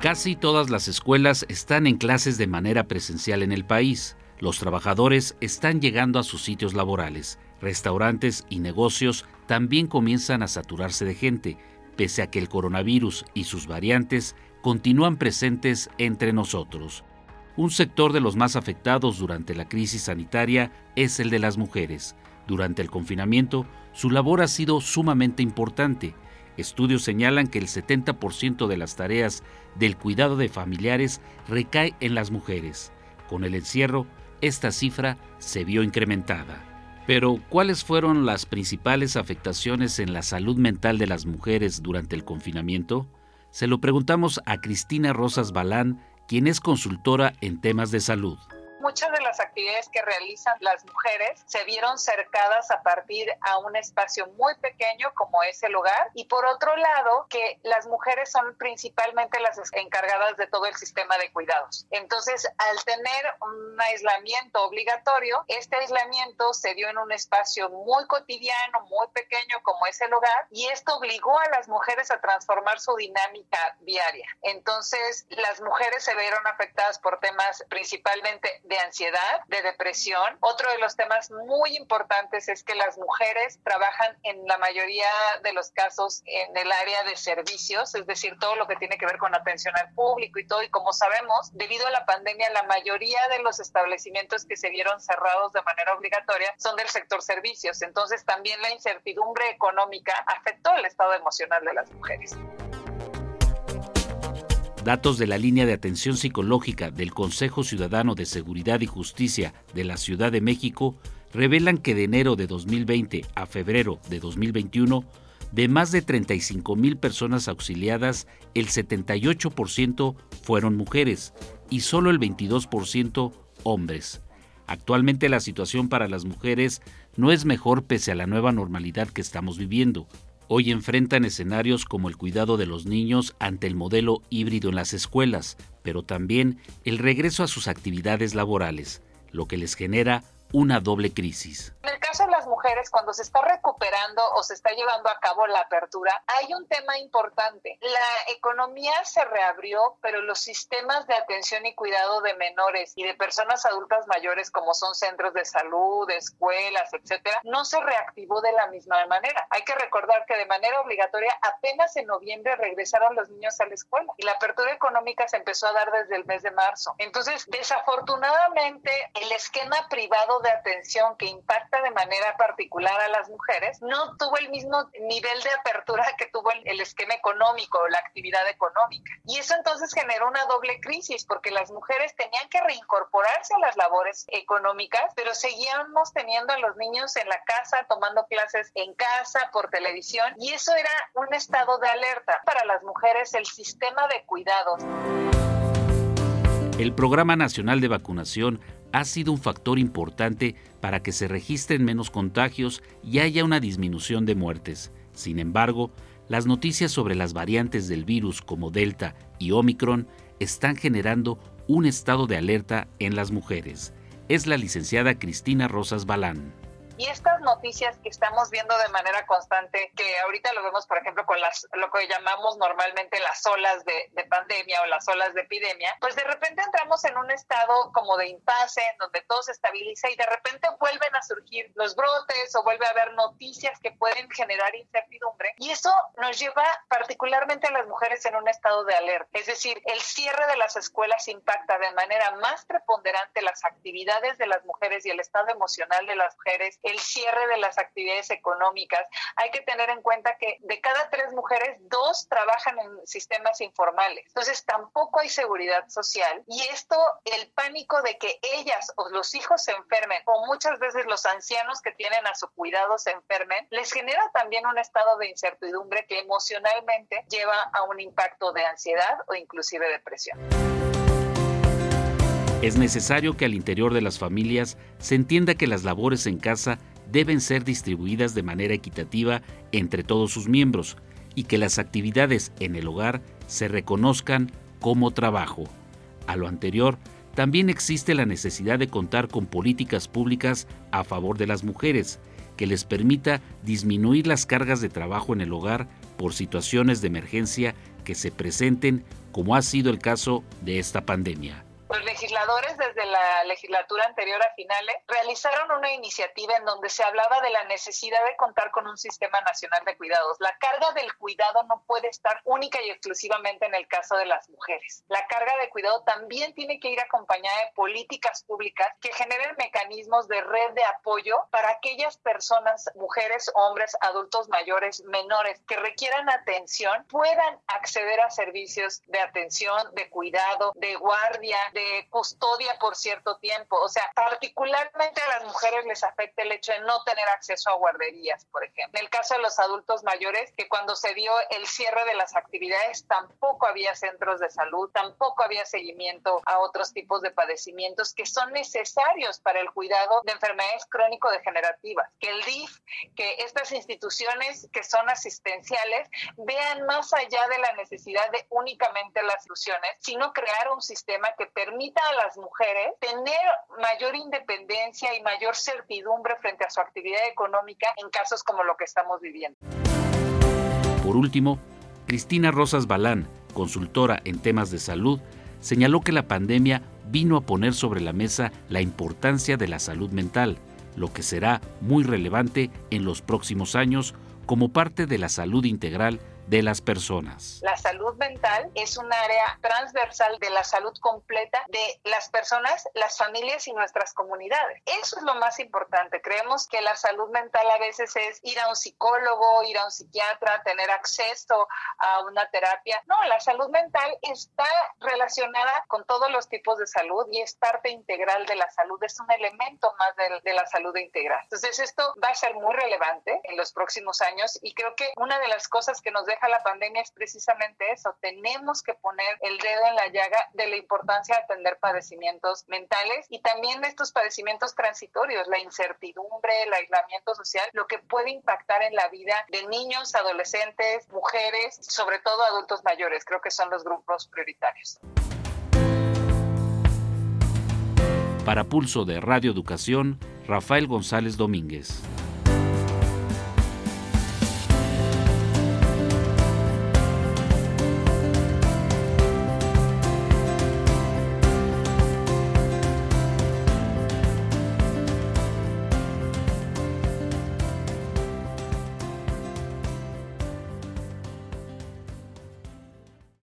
Casi todas las escuelas están en clases de manera presencial en el país. Los trabajadores están llegando a sus sitios laborales. Restaurantes y negocios también comienzan a saturarse de gente, pese a que el coronavirus y sus variantes continúan presentes entre nosotros. Un sector de los más afectados durante la crisis sanitaria es el de las mujeres. Durante el confinamiento, su labor ha sido sumamente importante. Estudios señalan que el 70% de las tareas del cuidado de familiares recae en las mujeres. Con el encierro, esta cifra se vio incrementada. Pero, ¿cuáles fueron las principales afectaciones en la salud mental de las mujeres durante el confinamiento? Se lo preguntamos a Cristina Rosas Balán, quien es consultora en temas de salud muchas de las actividades que realizan las mujeres se vieron cercadas a partir a un espacio muy pequeño como es el hogar y por otro lado que las mujeres son principalmente las encargadas de todo el sistema de cuidados. Entonces, al tener un aislamiento obligatorio, este aislamiento se dio en un espacio muy cotidiano, muy pequeño como es el hogar y esto obligó a las mujeres a transformar su dinámica diaria. Entonces, las mujeres se vieron afectadas por temas principalmente de ansiedad, de depresión. Otro de los temas muy importantes es que las mujeres trabajan en la mayoría de los casos en el área de servicios, es decir, todo lo que tiene que ver con atención al público y todo. Y como sabemos, debido a la pandemia, la mayoría de los establecimientos que se vieron cerrados de manera obligatoria son del sector servicios. Entonces también la incertidumbre económica afectó el estado emocional de las mujeres. Datos de la línea de atención psicológica del Consejo Ciudadano de Seguridad y Justicia de la Ciudad de México revelan que de enero de 2020 a febrero de 2021, de más de 35 mil personas auxiliadas, el 78% fueron mujeres y solo el 22% hombres. Actualmente la situación para las mujeres no es mejor pese a la nueva normalidad que estamos viviendo hoy enfrentan escenarios como el cuidado de los niños ante el modelo híbrido en las escuelas, pero también el regreso a sus actividades laborales, lo que les genera una doble crisis caso de las mujeres, cuando se está recuperando o se está llevando a cabo la apertura, hay un tema importante. La economía se reabrió, pero los sistemas de atención y cuidado de menores y de personas adultas mayores, como son centros de salud, escuelas, etcétera, no se reactivó de la misma manera. Hay que recordar que de manera obligatoria apenas en noviembre regresaron los niños a la escuela y la apertura económica se empezó a dar desde el mes de marzo. Entonces, desafortunadamente, el esquema privado de atención que impacta de manera particular a las mujeres, no tuvo el mismo nivel de apertura que tuvo el, esquema económico o la actividad económica. Y eso entonces generó una doble crisis porque las mujeres tenían que reincorporarse a las labores económicas, pero seguíamos teniendo a los niños en la casa, tomando clases en casa, por televisión, y eso era un estado de alerta para las mujeres, el sistema de cuidados. El Programa Nacional de Vacunación ha sido un factor importante para que se registren menos contagios y haya una disminución de muertes. Sin embargo, las noticias sobre las variantes del virus como Delta y Omicron están generando un estado de alerta en las mujeres. Es la licenciada Cristina Rosas Balán. Y estas noticias que estamos viendo de manera constante, que ahorita lo vemos, por ejemplo, con las, lo que llamamos normalmente las olas de, pandemia o las olas de epidemia, pues de repente entramos en un estado como de impasse, en donde todo se estabiliza y de repente vuelven a surgir los brotes o vuelve a haber noticias que pueden generar incertidumbre. Y eso nos lleva particularmente a las mujeres en un estado de alerta. Es decir, el cierre de las escuelas impacta de manera más preponderante las actividades de las mujeres y el estado emocional de las mujeres el cierre de las actividades económicas. Hay que tener en cuenta que de cada tres mujeres, dos trabajan en sistemas informales. Entonces tampoco hay seguridad social y esto, el pánico de que ellas o los hijos se enfermen o muchas veces los ancianos que tienen a su cuidado se enfermen, les genera también un estado de incertidumbre que emocionalmente lleva a un impacto de ansiedad o inclusive depresión. Es necesario que al interior de las familias se entienda que las labores en casa deben ser distribuidas de manera equitativa entre todos sus miembros y que las actividades en el hogar se reconozcan como trabajo. A lo anterior, también existe la necesidad de contar con políticas públicas a favor de las mujeres, que les permita disminuir las cargas de trabajo en el hogar por situaciones de emergencia que se presenten como ha sido el caso de esta pandemia los legisladores desde la legislatura anterior a finales realizaron una iniciativa en donde se hablaba de la necesidad de contar con un sistema nacional de cuidados. La carga del cuidado no puede estar única y exclusivamente en el caso de las mujeres. La carga de cuidado también tiene que ir acompañada de políticas públicas que generen mecanismos de red de apoyo para aquellas personas, mujeres, hombres, adultos mayores, menores, que requieran atención, puedan acceder a servicios de atención, de cuidado, de guardia, de custodia por cierto tiempo. O sea, particularmente a las mujeres les afecta el hecho de no tener acceso a guarderías, por ejemplo. En el caso de los adultos mayores, que cuando se dio el cierre de las actividades tampoco había centros de salud, tampoco había seguimiento a otros tipos de padecimientos que son necesarios para el cuidado de enfermedades crónico-degenerativas. Que el DIF, que estas instituciones que son asistenciales vean más allá de la necesidad de únicamente las soluciones, sino crear un sistema que permita permita a las mujeres tener mayor independencia y mayor certidumbre frente a su actividad económica en casos como lo que estamos viviendo. Por último, Cristina Rosas Balán, consultora en temas de salud, señaló que la pandemia vino a poner sobre la mesa la importancia de la salud mental, lo que será muy relevante en los próximos años como parte de la salud integral de las personas. La salud mental es un área transversal de la salud completa de las personas, las familias y nuestras comunidades. Eso es lo más importante. Creemos que la salud mental a veces es ir a un psicólogo, ir a un psiquiatra, tener acceso a una terapia. No, la salud mental está relacionada con todos los tipos de salud y es parte integral de la salud, es un elemento más de, de la salud integral. Entonces esto va a ser muy relevante en los próximos años y creo que una de las cosas que nos deja la pandemia es precisamente eso. Tenemos que poner el dedo en la llaga de la importancia de atender padecimientos mentales y también estos padecimientos transitorios, la incertidumbre, el aislamiento social, lo que puede impactar en la vida de niños, adolescentes, mujeres, sobre todo adultos mayores. Creo que son los grupos prioritarios. Para Pulso de Radio Educación, Rafael González Domínguez.